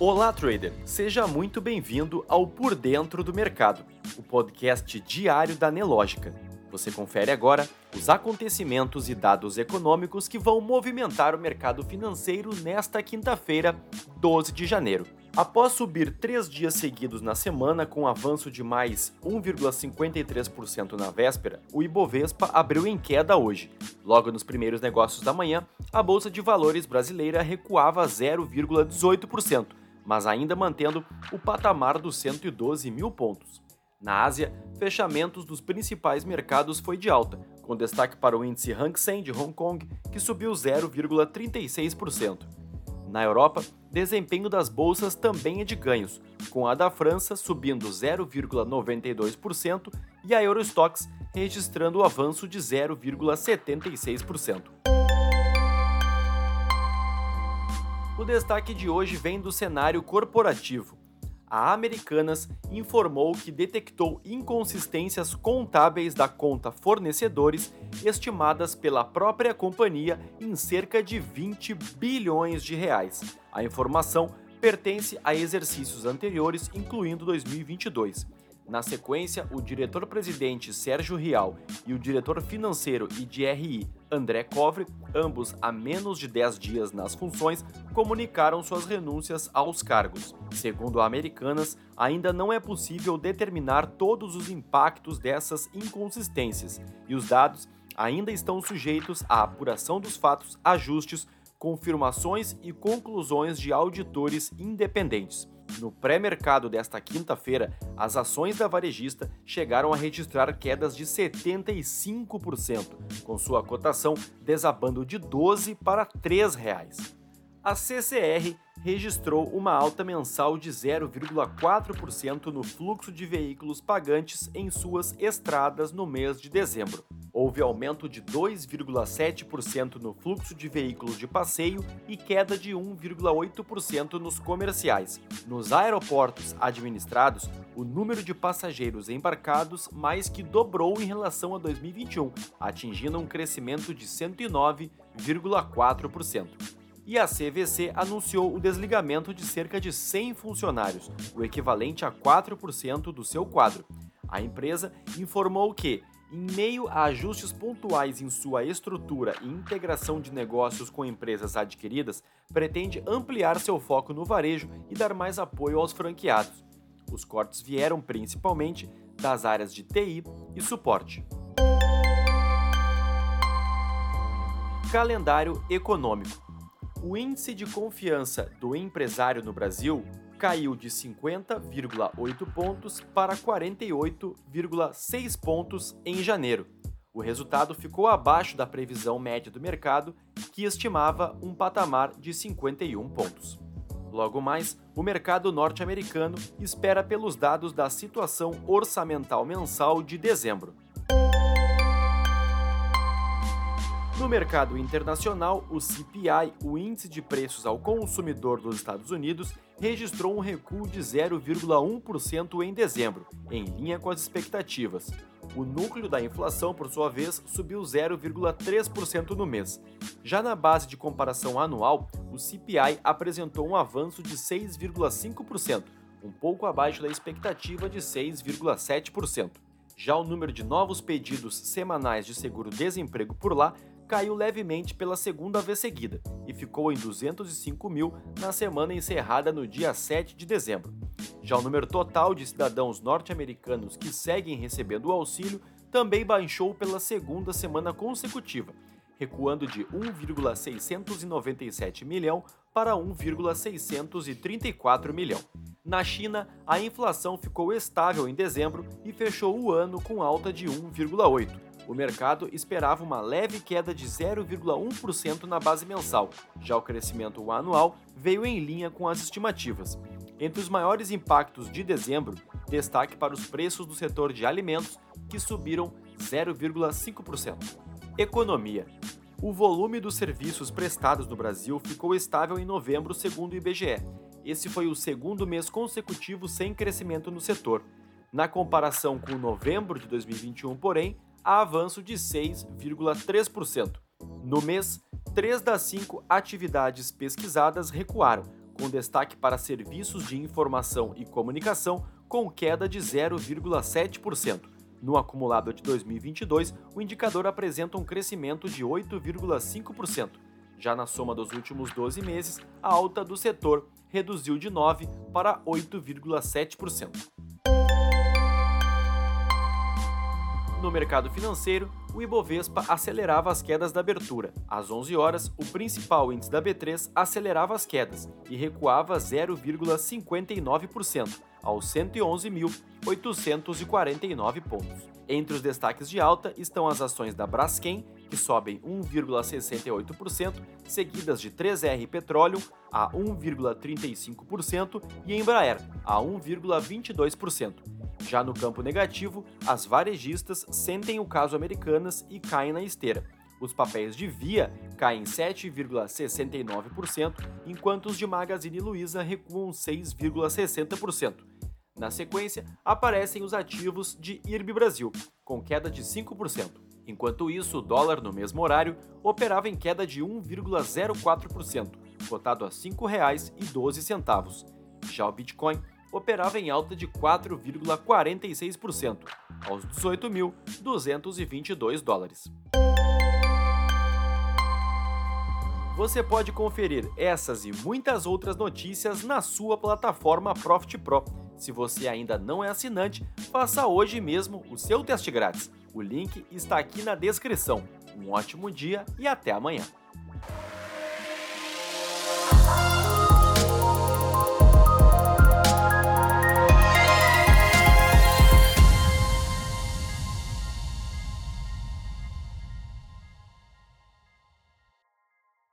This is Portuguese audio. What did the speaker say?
Olá, trader! Seja muito bem-vindo ao Por Dentro do Mercado, o podcast diário da Nelógica. Você confere agora os acontecimentos e dados econômicos que vão movimentar o mercado financeiro nesta quinta-feira, 12 de janeiro. Após subir três dias seguidos na semana com avanço de mais 1,53% na véspera, o Ibovespa abriu em queda hoje. Logo nos primeiros negócios da manhã, a Bolsa de Valores brasileira recuava 0,18%, mas ainda mantendo o patamar dos 112 mil pontos. Na Ásia, fechamentos dos principais mercados foi de alta, com destaque para o índice Hang Seng de Hong Kong, que subiu 0,36%. Na Europa, desempenho das bolsas também é de ganhos, com a da França subindo 0,92% e a Eurostox registrando o avanço de 0,76%. O destaque de hoje vem do cenário corporativo a Americanas informou que detectou inconsistências contábeis da conta fornecedores estimadas pela própria companhia em cerca de 20 bilhões de reais. A informação pertence a exercícios anteriores, incluindo 2022. Na sequência, o diretor-presidente Sérgio Rial e o diretor financeiro e de RI André Covre, ambos há menos de 10 dias nas funções, comunicaram suas renúncias aos cargos. Segundo a Americanas, ainda não é possível determinar todos os impactos dessas inconsistências e os dados ainda estão sujeitos à apuração dos fatos, ajustes, confirmações e conclusões de auditores independentes. No pré-mercado desta quinta-feira, as ações da varejista chegaram a registrar quedas de 75%, com sua cotação desabando de 12 para 3 reais. A CCR registrou uma alta mensal de 0,4% no fluxo de veículos pagantes em suas estradas no mês de dezembro. Houve aumento de 2,7% no fluxo de veículos de passeio e queda de 1,8% nos comerciais. Nos aeroportos administrados, o número de passageiros embarcados mais que dobrou em relação a 2021, atingindo um crescimento de 109,4% e a CVC anunciou o desligamento de cerca de 100 funcionários, o equivalente a 4% do seu quadro. A empresa informou que, em meio a ajustes pontuais em sua estrutura e integração de negócios com empresas adquiridas, pretende ampliar seu foco no varejo e dar mais apoio aos franqueados. Os cortes vieram principalmente das áreas de TI e suporte. Calendário econômico o índice de confiança do empresário no Brasil caiu de 50,8 pontos para 48,6 pontos em janeiro. O resultado ficou abaixo da previsão média do mercado, que estimava um patamar de 51 pontos. Logo mais, o mercado norte-americano espera pelos dados da situação orçamental mensal de dezembro. No mercado internacional, o CPI, o índice de preços ao consumidor dos Estados Unidos, registrou um recuo de 0,1% em dezembro, em linha com as expectativas. O núcleo da inflação, por sua vez, subiu 0,3% no mês. Já na base de comparação anual, o CPI apresentou um avanço de 6,5%, um pouco abaixo da expectativa de 6,7%. Já o número de novos pedidos semanais de seguro-desemprego por lá caiu levemente pela segunda vez seguida e ficou em 205 mil na semana encerrada no dia 7 de dezembro. Já o número total de cidadãos norte-americanos que seguem recebendo o auxílio também baixou pela segunda semana consecutiva, recuando de 1,697 milhão para 1,634 milhão. Na China, a inflação ficou estável em dezembro e fechou o ano com alta de 1,8 o mercado esperava uma leve queda de 0,1% na base mensal, já o crescimento anual veio em linha com as estimativas. Entre os maiores impactos de dezembro, destaque para os preços do setor de alimentos, que subiram 0,5%. Economia. O volume dos serviços prestados no Brasil ficou estável em novembro, segundo o IBGE. Esse foi o segundo mês consecutivo sem crescimento no setor. Na comparação com novembro de 2021, porém, há avanço de 6,3%. No mês, três das cinco atividades pesquisadas recuaram, com destaque para serviços de informação e comunicação, com queda de 0,7%. No acumulado de 2022, o indicador apresenta um crescimento de 8,5%. Já na soma dos últimos 12 meses, a alta do setor reduziu de 9% para 8,7%. No mercado financeiro, o Ibovespa acelerava as quedas da abertura. Às 11 horas, o principal índice da B3 acelerava as quedas e recuava 0,59%, aos 111.849 pontos. Entre os destaques de alta estão as ações da Braskem, que sobem 1,68%, seguidas de 3R Petroleum a 1,35% e Embraer a 1,22%. Já no campo negativo, as varejistas sentem o caso Americanas e caem na esteira. Os papéis de Via caem 7,69%, enquanto os de Magazine Luiza recuam 6,60%. Na sequência, aparecem os ativos de IRB Brasil, com queda de 5%. Enquanto isso, o dólar no mesmo horário operava em queda de 1,04%, cotado a R$ 5,12. Já o Bitcoin operava em alta de 4,46%, aos 18.222 dólares. Você pode conferir essas e muitas outras notícias na sua plataforma Profit Pro. Se você ainda não é assinante, faça hoje mesmo o seu teste grátis. O link está aqui na descrição. Um ótimo dia e até amanhã.